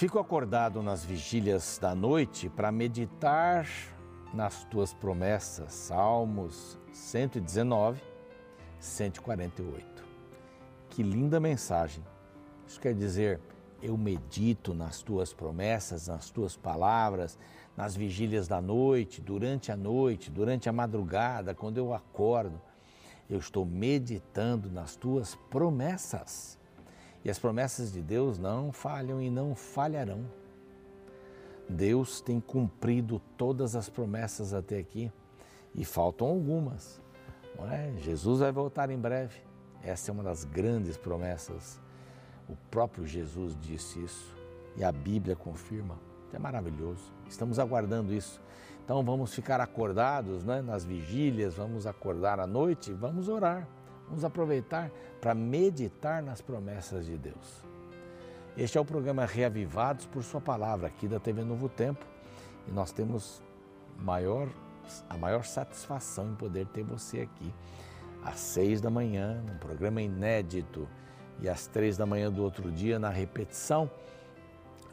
Fico acordado nas vigílias da noite para meditar nas tuas promessas. Salmos 119, 148. Que linda mensagem. Isso quer dizer, eu medito nas tuas promessas, nas tuas palavras, nas vigílias da noite, durante a noite, durante a madrugada, quando eu acordo. Eu estou meditando nas tuas promessas. E as promessas de Deus não falham e não falharão. Deus tem cumprido todas as promessas até aqui e faltam algumas. É? Jesus vai voltar em breve. Essa é uma das grandes promessas. O próprio Jesus disse isso e a Bíblia confirma. É maravilhoso. Estamos aguardando isso. Então vamos ficar acordados né, nas vigílias, vamos acordar à noite, vamos orar. Vamos aproveitar para meditar nas promessas de Deus. Este é o programa Reavivados por Sua Palavra, aqui da TV Novo Tempo. E nós temos maior, a maior satisfação em poder ter você aqui às seis da manhã, num programa inédito, e às três da manhã do outro dia, na repetição,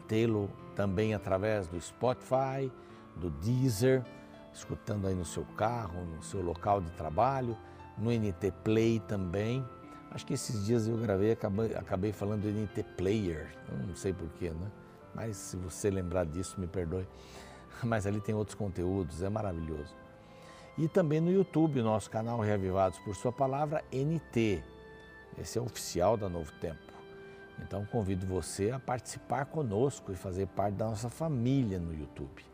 tê-lo também através do Spotify, do Deezer, escutando aí no seu carro, no seu local de trabalho no NT Play também. Acho que esses dias eu gravei, acabei, acabei falando do NT Player, não sei porquê, né? Mas se você lembrar disso, me perdoe. Mas ali tem outros conteúdos, é maravilhoso. E também no YouTube, nosso canal Reavivados por Sua Palavra, NT. Esse é oficial da Novo Tempo. Então convido você a participar conosco e fazer parte da nossa família no YouTube.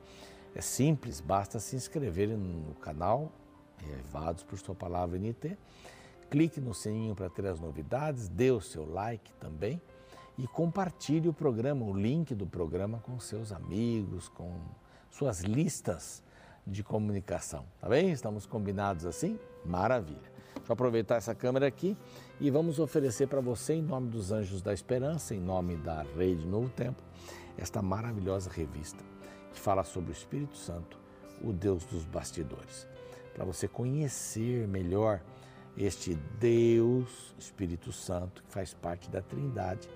É simples, basta se inscrever no canal Reavivados por Sua Palavra NT. Clique no sininho para ter as novidades, dê o seu like também e compartilhe o programa, o link do programa com seus amigos, com suas listas de comunicação, tá bem? Estamos combinados assim? Maravilha. Deixa eu aproveitar essa câmera aqui e vamos oferecer para você, em nome dos Anjos da Esperança, em nome da Rede Novo Tempo, esta maravilhosa revista que fala sobre o Espírito Santo, o Deus dos bastidores para você conhecer melhor este Deus, Espírito Santo, que faz parte da Trindade,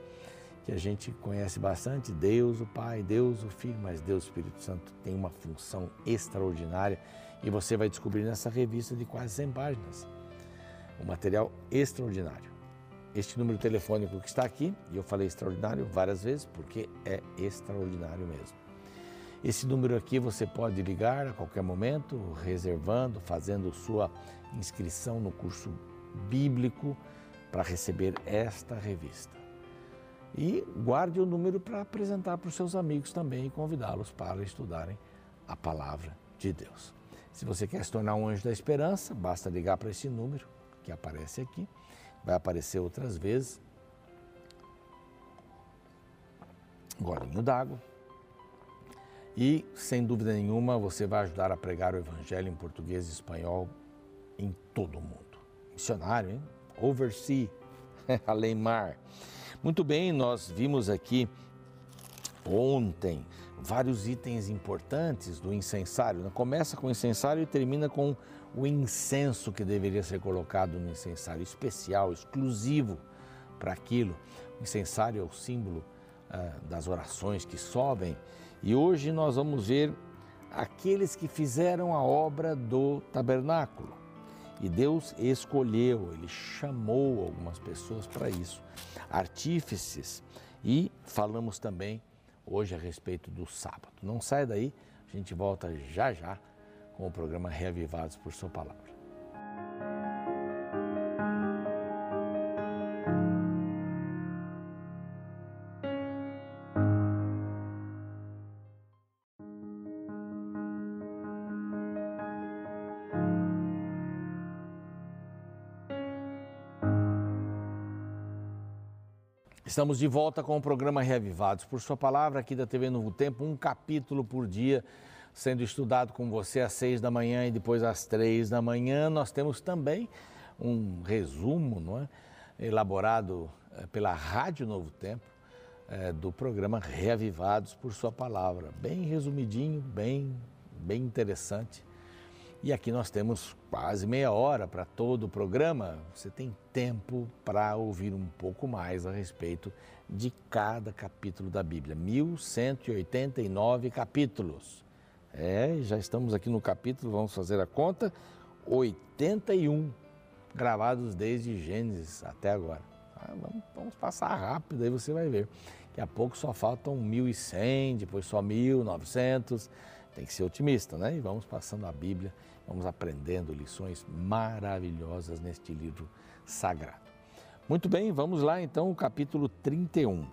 que a gente conhece bastante, Deus o Pai, Deus o Filho, mas Deus Espírito Santo tem uma função extraordinária e você vai descobrir nessa revista de quase 100 páginas. Um material extraordinário. Este número telefônico que está aqui, e eu falei extraordinário várias vezes, porque é extraordinário mesmo. Esse número aqui você pode ligar a qualquer momento, reservando, fazendo sua inscrição no curso bíblico para receber esta revista. E guarde o número para apresentar para os seus amigos também e convidá-los para estudarem a palavra de Deus. Se você quer se tornar um anjo da esperança, basta ligar para esse número que aparece aqui. Vai aparecer outras vezes. Golinho d'água e, sem dúvida nenhuma, você vai ajudar a pregar o Evangelho em português e espanhol em todo o mundo. Missionário, hein? Oversee, além mar. Muito bem, nós vimos aqui ontem vários itens importantes do incensário. Né? Começa com o incensário e termina com o incenso que deveria ser colocado no incensário, especial, exclusivo para aquilo. O incensário é o símbolo ah, das orações que sobem e hoje nós vamos ver aqueles que fizeram a obra do tabernáculo. E Deus escolheu, Ele chamou algumas pessoas para isso, artífices. E falamos também hoje a respeito do sábado. Não sai daí, a gente volta já já com o programa Reavivados por Sua Palavra. Estamos de volta com o programa Reavivados. Por sua palavra, aqui da TV Novo Tempo, um capítulo por dia sendo estudado com você às seis da manhã e depois às três da manhã. Nós temos também um resumo não é? elaborado eh, pela Rádio Novo Tempo é, do programa Reavivados por sua palavra. Bem resumidinho, bem, bem interessante. E aqui nós temos quase meia hora para todo o programa. Você tem tempo para ouvir um pouco mais a respeito de cada capítulo da Bíblia. 1189 capítulos. É, já estamos aqui no capítulo, vamos fazer a conta, 81 gravados desde Gênesis até agora. Ah, vamos, vamos, passar rápido, aí você vai ver. Daqui a pouco só faltam 1.100, depois só 1.900. Tem que ser otimista, né? E vamos passando a Bíblia, vamos aprendendo lições maravilhosas neste livro sagrado. Muito bem, vamos lá então, o capítulo 31.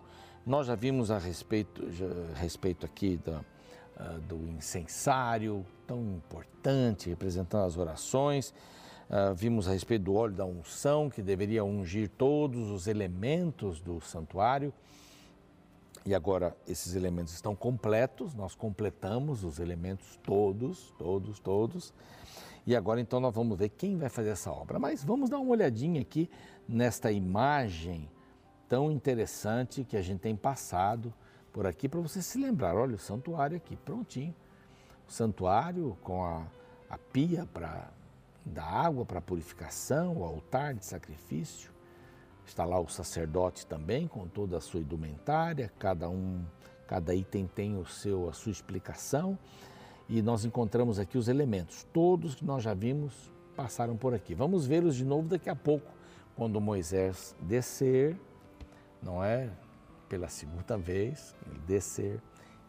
Nós já vimos a respeito, já, a respeito aqui da, uh, do incensário, tão importante, representando as orações. Uh, vimos a respeito do óleo da unção, que deveria ungir todos os elementos do santuário. E agora esses elementos estão completos, nós completamos os elementos todos, todos, todos. E agora então nós vamos ver quem vai fazer essa obra. Mas vamos dar uma olhadinha aqui nesta imagem tão interessante que a gente tem passado por aqui para você se lembrar. Olha o santuário aqui, prontinho. O santuário com a, a pia para dar água para purificação, o altar de sacrifício. Está lá o sacerdote também com toda a sua indumentária, cada um, cada item tem o seu a sua explicação e nós encontramos aqui os elementos. Todos que nós já vimos passaram por aqui. Vamos vê-los de novo daqui a pouco, quando Moisés descer, não é? Pela segunda vez, ele descer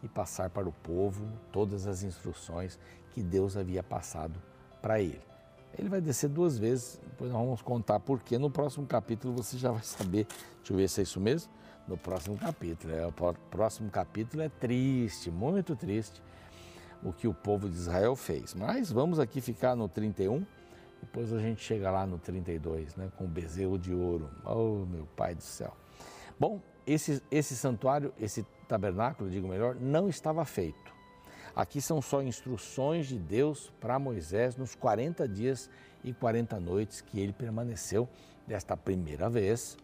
e passar para o povo todas as instruções que Deus havia passado para ele. Ele vai descer duas vezes, depois nós vamos contar por quê. No próximo capítulo você já vai saber. Deixa eu ver se é isso mesmo. No próximo capítulo. É, o próximo capítulo é triste, muito triste o que o povo de Israel fez. Mas vamos aqui ficar no 31, depois a gente chega lá no 32, né, com o bezerro de ouro. Oh, meu Pai do céu. Bom, esse, esse santuário, esse tabernáculo, digo melhor, não estava feito. Aqui são só instruções de Deus para Moisés nos 40 dias e 40 noites que ele permaneceu desta primeira vez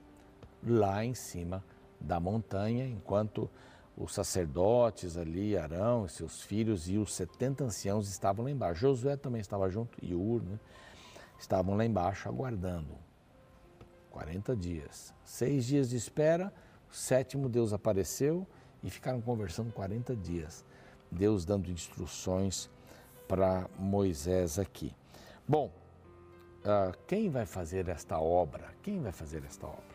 lá em cima da montanha, enquanto os sacerdotes ali, Arão e seus filhos e os 70 anciãos estavam lá embaixo. Josué também estava junto, e Ur, né? estavam lá embaixo aguardando. 40 dias. Seis dias de espera, o sétimo Deus apareceu e ficaram conversando 40 dias. Deus dando instruções para Moisés aqui. Bom, uh, quem vai fazer esta obra? Quem vai fazer esta obra?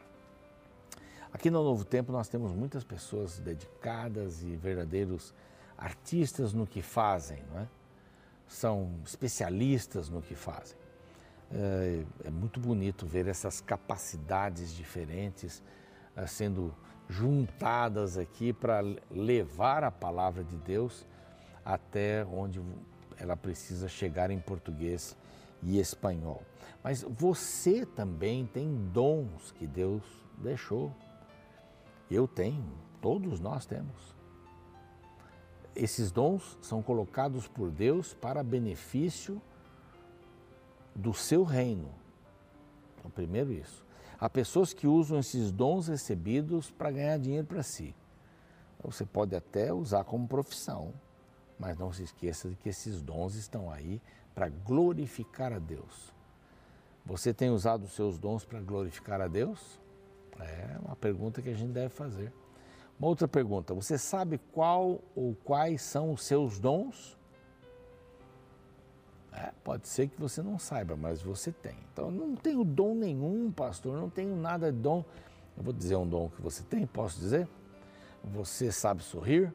Aqui no Novo Tempo nós temos muitas pessoas dedicadas e verdadeiros artistas no que fazem, não é? São especialistas no que fazem. É, é muito bonito ver essas capacidades diferentes é, sendo juntadas aqui para levar a palavra de Deus até onde ela precisa chegar em português e espanhol. Mas você também tem dons que Deus deixou eu tenho, todos nós temos. Esses dons são colocados por Deus para benefício do seu reino. Então, primeiro isso. Há pessoas que usam esses dons recebidos para ganhar dinheiro para si. Você pode até usar como profissão, mas não se esqueça de que esses dons estão aí para glorificar a Deus. Você tem usado os seus dons para glorificar a Deus? É uma pergunta que a gente deve fazer. Uma outra pergunta: você sabe qual ou quais são os seus dons? É, pode ser que você não saiba, mas você tem. Então, não tenho dom nenhum, pastor, não tenho nada de dom. Eu vou dizer um dom que você tem, posso dizer? Você sabe sorrir?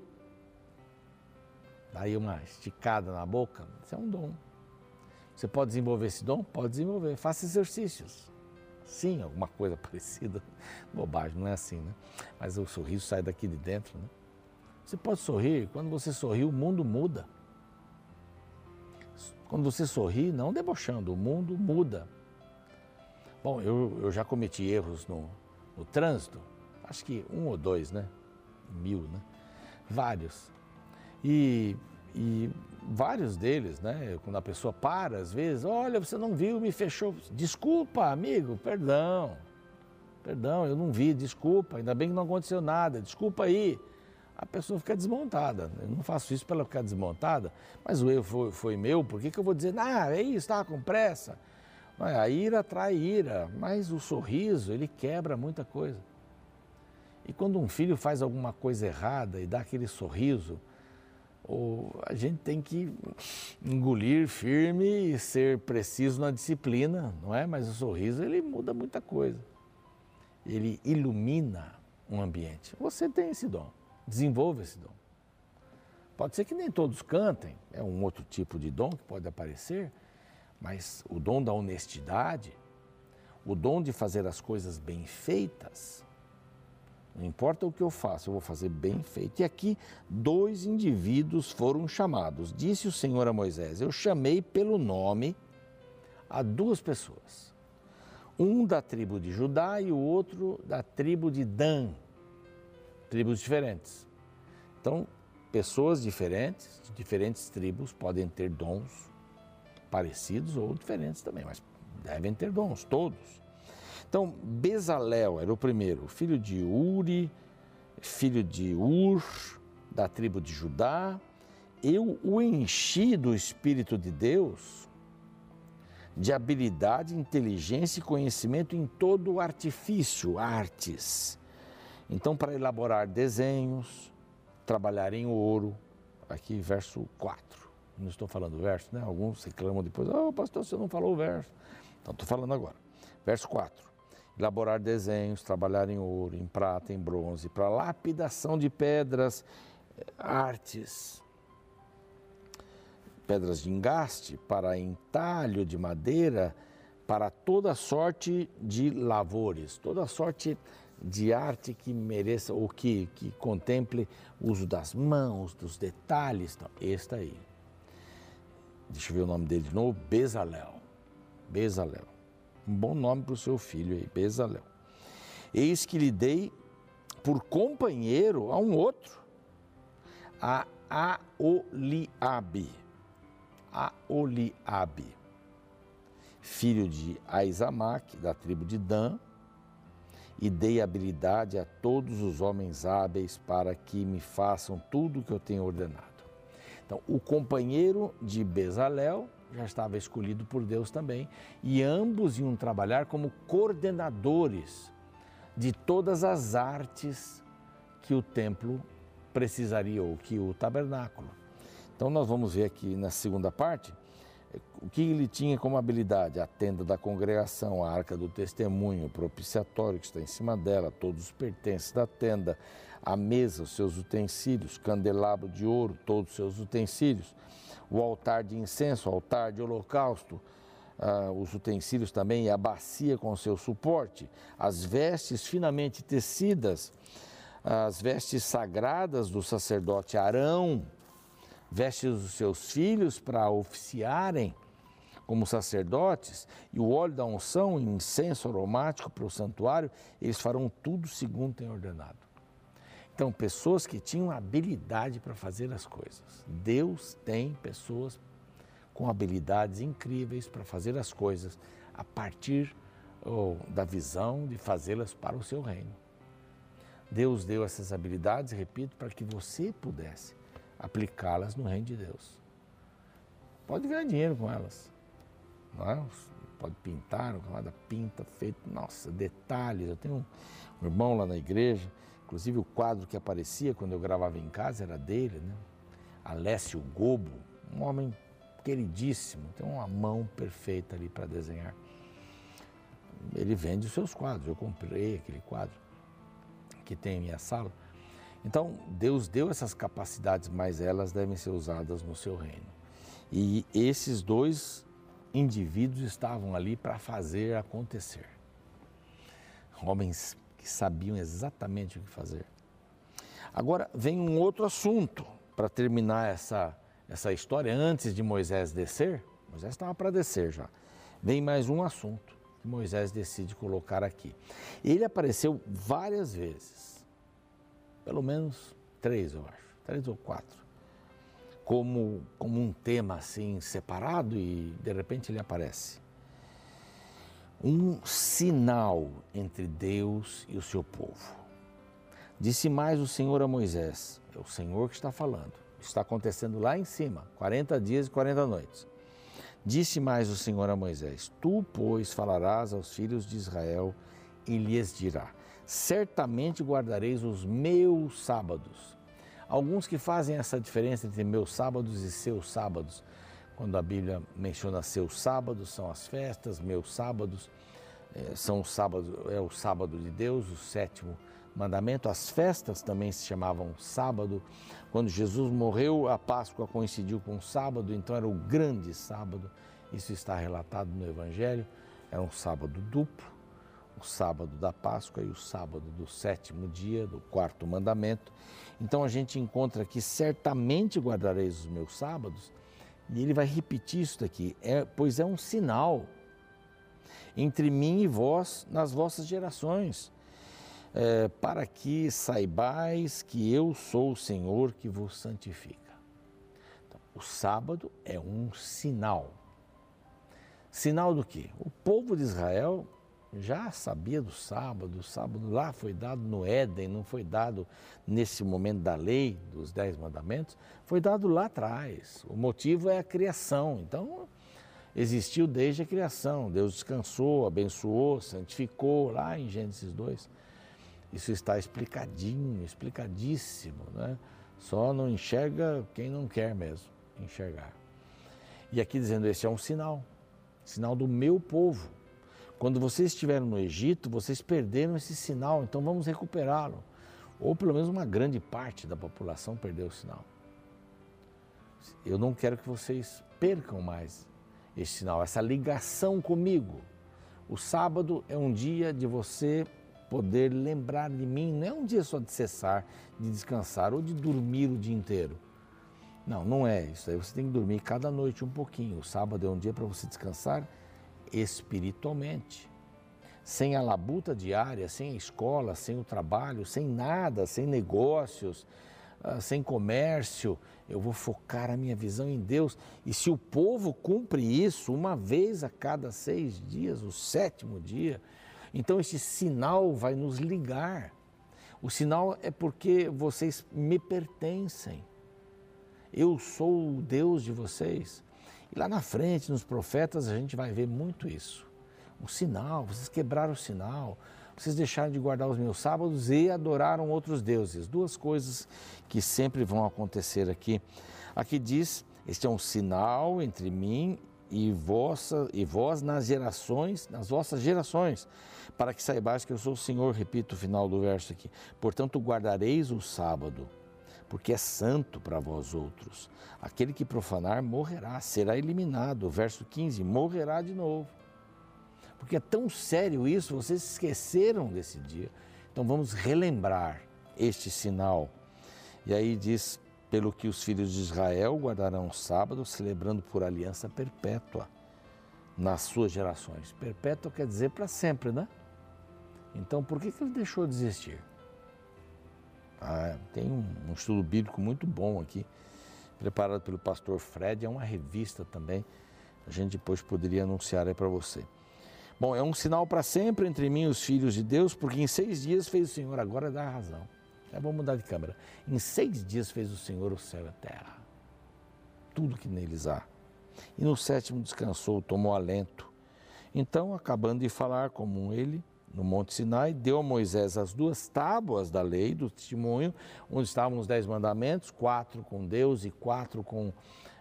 Daí uma esticada na boca, isso é um dom. Você pode desenvolver esse dom? Pode desenvolver. Faça exercícios. Sim, alguma coisa parecida. Bobagem, não é assim, né? Mas o sorriso sai daqui de dentro, né? Você pode sorrir, quando você sorri, o mundo muda. Quando você sorri, não debochando, o mundo muda. Bom, eu, eu já cometi erros no, no trânsito, acho que um ou dois, né? Mil, né? Vários. E, e vários deles, né? Quando a pessoa para, às vezes, olha, você não viu, me fechou. Desculpa, amigo, perdão. Perdão, eu não vi, desculpa, ainda bem que não aconteceu nada, desculpa aí. A pessoa fica desmontada. Eu não faço isso para ela ficar desmontada, mas o erro foi, foi meu, por que, que eu vou dizer, ah, é isso, estava com pressa? A ira atrai ira, mas o sorriso, ele quebra muita coisa. E quando um filho faz alguma coisa errada e dá aquele sorriso, a gente tem que engolir firme e ser preciso na disciplina, não é? Mas o sorriso, ele muda muita coisa. Ele ilumina um ambiente. Você tem esse dom. Desenvolva esse dom. Pode ser que nem todos cantem, é um outro tipo de dom que pode aparecer, mas o dom da honestidade, o dom de fazer as coisas bem feitas, não importa o que eu faço, eu vou fazer bem feito. E aqui, dois indivíduos foram chamados. Disse o Senhor a Moisés: Eu chamei pelo nome a duas pessoas. Um da tribo de Judá e o outro da tribo de Dan tribos diferentes. Então, pessoas diferentes, de diferentes tribos, podem ter dons parecidos ou diferentes também, mas devem ter dons, todos. Então, Bezalel era o primeiro, filho de Uri, filho de Ur, da tribo de Judá. Eu o enchi do Espírito de Deus, de habilidade, inteligência e conhecimento em todo o artifício, artes então, para elaborar desenhos, trabalhar em ouro, aqui verso 4. Não estou falando verso, né? Alguns reclamam depois, oh, pastor, você não falou o verso. Então, estou falando agora. Verso 4. Elaborar desenhos, trabalhar em ouro, em prata, em bronze, para lapidação de pedras, artes, pedras de engaste, para entalho de madeira, para toda sorte de lavores, toda sorte de de arte que mereça ou que, que contemple o uso das mãos, dos detalhes. Então, este aí. Deixa eu ver o nome dele de novo: Bezalel. Bezalel. Um bom nome para o seu filho aí, Bezalel. Eis que lhe dei por companheiro a um outro, a Aoliabe. Aoliabe, filho de Aizamac, da tribo de Dan, e dei habilidade a todos os homens hábeis para que me façam tudo o que eu tenho ordenado. Então, o companheiro de Bezalel já estava escolhido por Deus também, e ambos iam trabalhar como coordenadores de todas as artes que o templo precisaria, ou que o tabernáculo. Então, nós vamos ver aqui na segunda parte o que ele tinha como habilidade? A tenda da congregação, a arca do testemunho, o propiciatório que está em cima dela, todos os pertences da tenda, a mesa, os seus utensílios, candelabro de ouro, todos os seus utensílios, o altar de incenso, o altar de holocausto, Uh, os utensílios também a bacia com seu suporte, as vestes finamente tecidas, as vestes sagradas do sacerdote Arão, vestes dos seus filhos para oficiarem como sacerdotes, e o óleo da unção e incenso aromático para o santuário, eles farão tudo segundo tem ordenado. Então, pessoas que tinham habilidade para fazer as coisas. Deus tem pessoas com habilidades incríveis para fazer as coisas a partir da visão de fazê-las para o seu reino. Deus deu essas habilidades, repito, para que você pudesse aplicá-las no reino de Deus. Pode ganhar dinheiro com elas. É? Pode pintar, camada pinta, feito, nossa, detalhes. Eu tenho um irmão lá na igreja, inclusive o quadro que aparecia quando eu gravava em casa era dele, né? Alessio Gobo, um homem queridíssimo, tem uma mão perfeita ali para desenhar. Ele vende os seus quadros, eu comprei aquele quadro que tem em minha sala. Então, Deus deu essas capacidades, mas elas devem ser usadas no seu reino. E esses dois indivíduos estavam ali para fazer acontecer. Homens que sabiam exatamente o que fazer. Agora vem um outro assunto para terminar essa, essa história antes de Moisés descer. Moisés estava para descer já. Vem mais um assunto que Moisés decide colocar aqui. Ele apareceu várias vezes, pelo menos três, eu acho, três ou quatro como, como um tema assim separado e de repente ele aparece. Um sinal entre Deus e o seu povo. Disse mais o Senhor a Moisés, é o Senhor que está falando, está acontecendo lá em cima, 40 dias e 40 noites. Disse mais o Senhor a Moisés: Tu, pois, falarás aos filhos de Israel e lhes dirá: Certamente guardareis os meus sábados. Alguns que fazem essa diferença entre meus sábados e seus sábados, quando a Bíblia menciona seus sábados, são as festas, meus sábados é, são os sábados, é o sábado de Deus, o sétimo mandamento. As festas também se chamavam sábado. Quando Jesus morreu, a Páscoa coincidiu com o sábado, então era o grande sábado. Isso está relatado no Evangelho. Era um sábado duplo, o sábado da Páscoa e o sábado do sétimo dia, do quarto mandamento. Então a gente encontra aqui: certamente guardareis os meus sábados. E ele vai repetir isso daqui, é, pois é um sinal entre mim e vós nas vossas gerações é, para que saibais que eu sou o Senhor que vos santifica. Então, o sábado é um sinal. Sinal do quê? O povo de Israel já sabia do sábado, o sábado lá foi dado no Éden, não foi dado nesse momento da lei, dos Dez Mandamentos, foi dado lá atrás. O motivo é a criação. Então, existiu desde a criação. Deus descansou, abençoou, santificou, lá em Gênesis 2. Isso está explicadinho, explicadíssimo, né? Só não enxerga quem não quer mesmo enxergar. E aqui dizendo, esse é um sinal, sinal do meu povo. Quando vocês estiveram no Egito, vocês perderam esse sinal, então vamos recuperá-lo. Ou pelo menos uma grande parte da população perdeu o sinal. Eu não quero que vocês percam mais esse sinal, essa ligação comigo. O sábado é um dia de você poder lembrar de mim. Não é um dia só de cessar, de descansar ou de dormir o dia inteiro. Não, não é isso. Aí você tem que dormir cada noite um pouquinho. O sábado é um dia para você descansar espiritualmente. Sem a labuta diária, sem a escola, sem o trabalho, sem nada, sem negócios, ah, sem comércio, eu vou focar a minha visão em Deus. E se o povo cumpre isso uma vez a cada seis dias, o sétimo dia, então esse sinal vai nos ligar. O sinal é porque vocês me pertencem. Eu sou o Deus de vocês. E lá na frente, nos profetas, a gente vai ver muito isso. O sinal, vocês quebraram o sinal, vocês deixaram de guardar os meus sábados e adoraram outros deuses. Duas coisas que sempre vão acontecer aqui. Aqui diz: este é um sinal entre mim e, vossa, e vós nas gerações, nas vossas gerações, para que saibais que eu sou o Senhor, repito o final do verso aqui. Portanto, guardareis o sábado, porque é santo para vós outros. Aquele que profanar morrerá, será eliminado. Verso 15, morrerá de novo. Porque é tão sério isso, vocês esqueceram desse dia. Então vamos relembrar este sinal. E aí diz: pelo que os filhos de Israel guardarão o sábado, celebrando por aliança perpétua nas suas gerações. Perpétua quer dizer para sempre, né? Então, por que, que ele deixou de existir? Ah, tem um, um, estudo bíblico muito bom aqui, preparado pelo pastor Fred, é uma revista também. A gente depois poderia anunciar aí para você. Bom, é um sinal para sempre entre mim e os filhos de Deus, porque em seis dias fez o Senhor, agora dá razão. É, vamos mudar de câmera. Em seis dias fez o Senhor o céu e a terra, tudo que neles há. E no sétimo descansou, tomou alento. Então, acabando de falar como ele, no Monte Sinai, deu a Moisés as duas tábuas da lei, do testemunho, onde estavam os dez mandamentos, quatro com Deus e quatro com,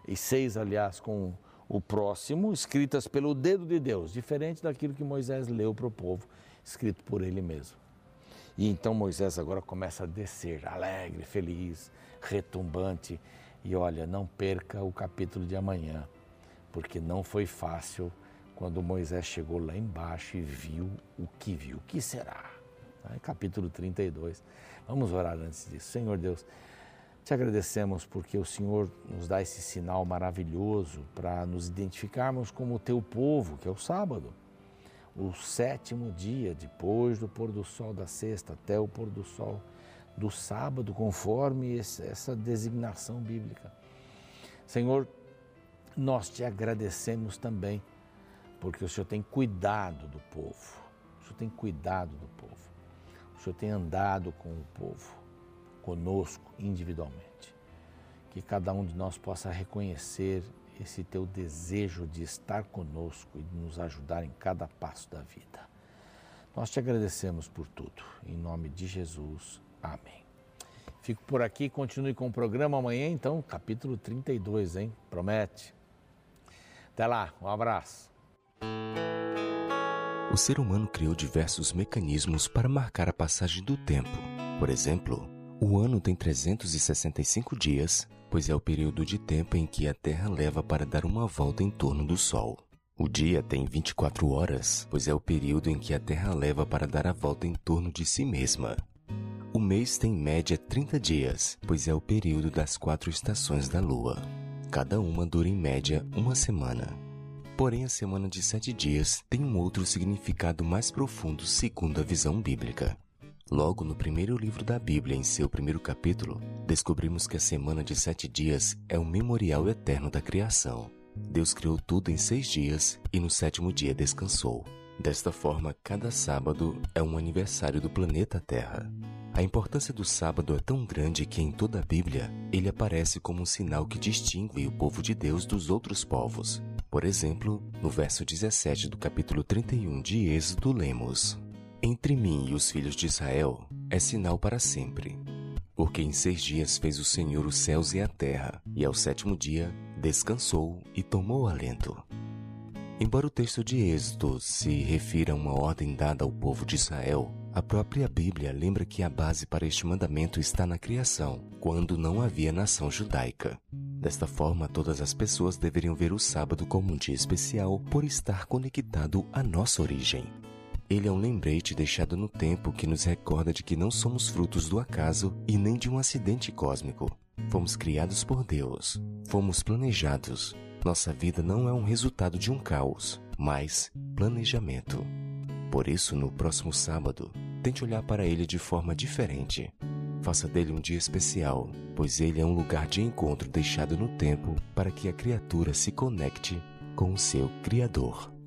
e seis, aliás, com o próximo, escritas pelo dedo de Deus, diferente daquilo que Moisés leu para o povo, escrito por ele mesmo. E então Moisés agora começa a descer, alegre, feliz, retumbante. E olha, não perca o capítulo de amanhã, porque não foi fácil quando Moisés chegou lá embaixo e viu o que viu. O que será? Capítulo 32. Vamos orar antes disso. Senhor Deus, te agradecemos porque o Senhor nos dá esse sinal maravilhoso para nos identificarmos como o teu povo, que é o sábado o sétimo dia, depois do pôr do sol da sexta até o pôr do sol do sábado, conforme essa designação bíblica. Senhor, nós te agradecemos também, porque o Senhor tem cuidado do povo, o Senhor tem cuidado do povo, o Senhor tem andado com o povo. conosco individualmente. Que cada um de nós possa reconhecer esse teu desejo de estar conosco e de nos ajudar em cada passo da vida. Nós te agradecemos por tudo. Em nome de Jesus. Amém. Fico por aqui, continue com o programa amanhã, então, capítulo 32, hein? Promete. Até lá, um abraço. O ser humano criou diversos mecanismos para marcar a passagem do tempo. Por exemplo, o ano tem 365 dias, pois é o período de tempo em que a Terra leva para dar uma volta em torno do Sol. O dia tem 24 horas, pois é o período em que a Terra leva para dar a volta em torno de si mesma. O mês tem em média 30 dias, pois é o período das quatro estações da Lua. Cada uma dura em média uma semana. Porém, a semana de sete dias tem um outro significado mais profundo segundo a visão bíblica. Logo no primeiro livro da Bíblia, em seu primeiro capítulo, descobrimos que a semana de sete dias é o memorial eterno da criação. Deus criou tudo em seis dias e no sétimo dia descansou. Desta forma, cada sábado é um aniversário do planeta Terra. A importância do sábado é tão grande que em toda a Bíblia ele aparece como um sinal que distingue o povo de Deus dos outros povos. Por exemplo, no verso 17 do capítulo 31 de Êxodo lemos: Entre mim e os filhos de Israel é sinal para sempre. Porque em seis dias fez o Senhor os céus e a terra, e ao sétimo dia descansou e tomou alento. Embora o texto de Êxodo se refira a uma ordem dada ao povo de Israel, a própria Bíblia lembra que a base para este mandamento está na criação, quando não havia nação judaica. Desta forma, todas as pessoas deveriam ver o sábado como um dia especial por estar conectado à nossa origem. Ele é um lembrete deixado no tempo que nos recorda de que não somos frutos do acaso e nem de um acidente cósmico. Fomos criados por Deus, fomos planejados. Nossa vida não é um resultado de um caos, mas planejamento. Por isso, no próximo sábado, tente olhar para ele de forma diferente. Faça dele um dia especial, pois ele é um lugar de encontro deixado no tempo para que a criatura se conecte com o seu Criador.